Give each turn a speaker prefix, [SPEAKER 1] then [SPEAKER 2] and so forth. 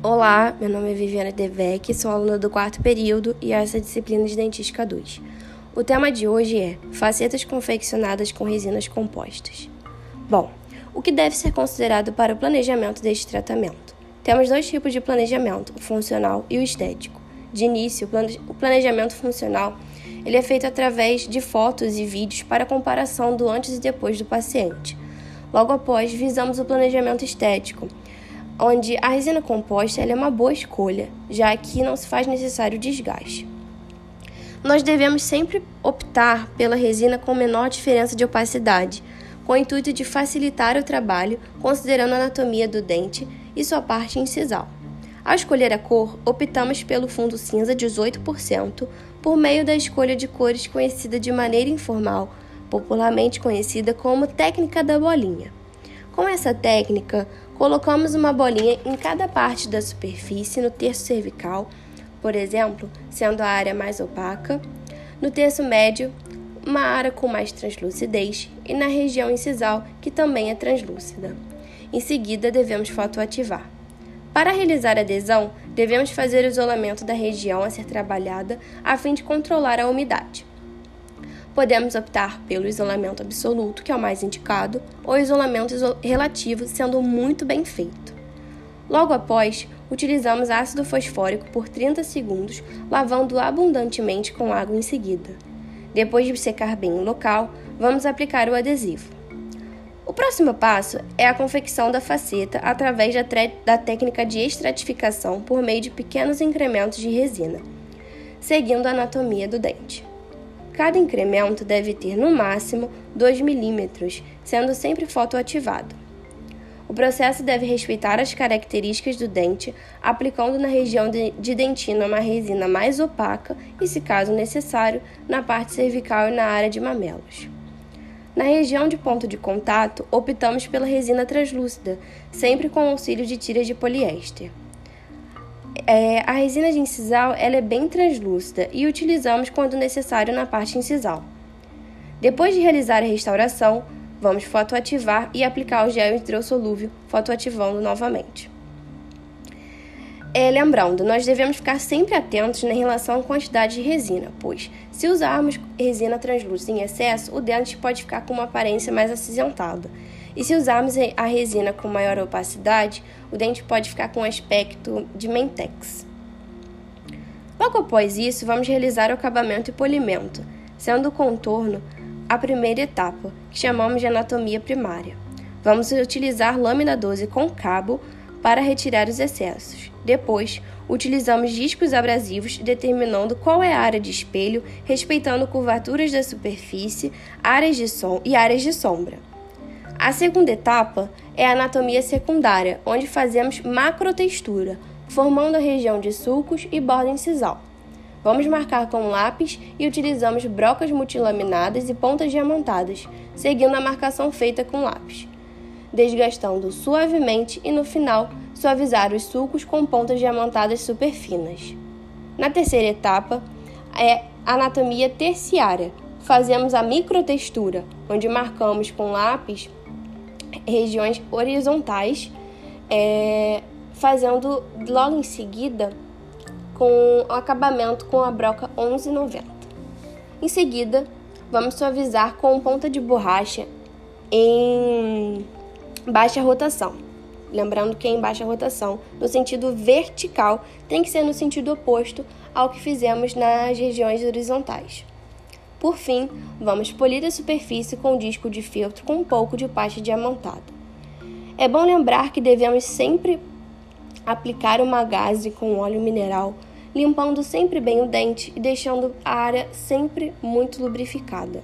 [SPEAKER 1] Olá, meu nome é Viviana Devec, sou aluna do quarto período e essa é a disciplina de Dentística 2. O tema de hoje é facetas confeccionadas com resinas compostas. Bom, o que deve ser considerado para o planejamento deste tratamento? Temos dois tipos de planejamento, o funcional e o estético. De início, o planejamento funcional ele é feito através de fotos e vídeos para comparação do antes e depois do paciente. Logo após, visamos o planejamento estético, onde a resina composta é uma boa escolha, já que não se faz necessário desgaste. Nós devemos sempre optar pela resina com menor diferença de opacidade, com o intuito de facilitar o trabalho, considerando a anatomia do dente e sua parte incisal. Ao escolher a cor, optamos pelo fundo cinza 18%, por meio da escolha de cores conhecida de maneira informal, popularmente conhecida como técnica da bolinha. Com essa técnica, colocamos uma bolinha em cada parte da superfície no terço cervical, por exemplo, sendo a área mais opaca, no terço médio, uma área com mais translucidez e na região incisal, que também é translúcida. Em seguida, devemos fotoativar. Para realizar a adesão, devemos fazer o isolamento da região a ser trabalhada a fim de controlar a umidade. Podemos optar pelo isolamento absoluto, que é o mais indicado, ou isolamento relativo, sendo muito bem feito. Logo após, utilizamos ácido fosfórico por 30 segundos, lavando abundantemente com água em seguida. Depois de secar bem o local, vamos aplicar o adesivo. O próximo passo é a confecção da faceta através da, da técnica de estratificação por meio de pequenos incrementos de resina, seguindo a anatomia do dente. Cada incremento deve ter no máximo 2 milímetros, sendo sempre fotoativado. O processo deve respeitar as características do dente, aplicando na região de, de dentina uma resina mais opaca e, se caso necessário, na parte cervical e na área de mamelos. Na região de ponto de contato, optamos pela resina translúcida, sempre com auxílio de tiras de poliéster. É, a resina de incisal ela é bem translúcida e utilizamos quando necessário na parte incisal. Depois de realizar a restauração, vamos fotoativar e aplicar o gel hidrossolúvel, fotoativando novamente. É, lembrando, nós devemos ficar sempre atentos na relação à quantidade de resina, pois se usarmos resina translúcida em excesso, o dente pode ficar com uma aparência mais acinzentada. E se usarmos a resina com maior opacidade, o dente pode ficar com aspecto de mentex. Logo após isso, vamos realizar o acabamento e polimento, sendo o contorno a primeira etapa, que chamamos de anatomia primária. Vamos utilizar lâmina 12 com cabo para retirar os excessos. Depois, utilizamos discos abrasivos determinando qual é a área de espelho, respeitando curvaturas da superfície, áreas de som e áreas de sombra. A segunda etapa é a anatomia secundária, onde fazemos macrotextura, formando a região de sulcos e borda incisal. Vamos marcar com lápis e utilizamos brocas multilaminadas e pontas diamantadas, seguindo a marcação feita com lápis, desgastando suavemente e no final suavizar os sulcos com pontas diamantadas super finas. Na terceira etapa é anatomia terciária. Fazemos a microtextura, onde marcamos com lápis regiões horizontais, é, fazendo logo em seguida com o acabamento com a broca 1190. Em seguida, vamos suavizar com ponta de borracha em baixa rotação. Lembrando que é em baixa rotação, no sentido vertical, tem que ser no sentido oposto ao que fizemos nas regiões horizontais. Por fim, vamos polir a superfície com disco de filtro com um pouco de pasta diamantada. É bom lembrar que devemos sempre aplicar uma gaze com óleo mineral, limpando sempre bem o dente e deixando a área sempre muito lubrificada.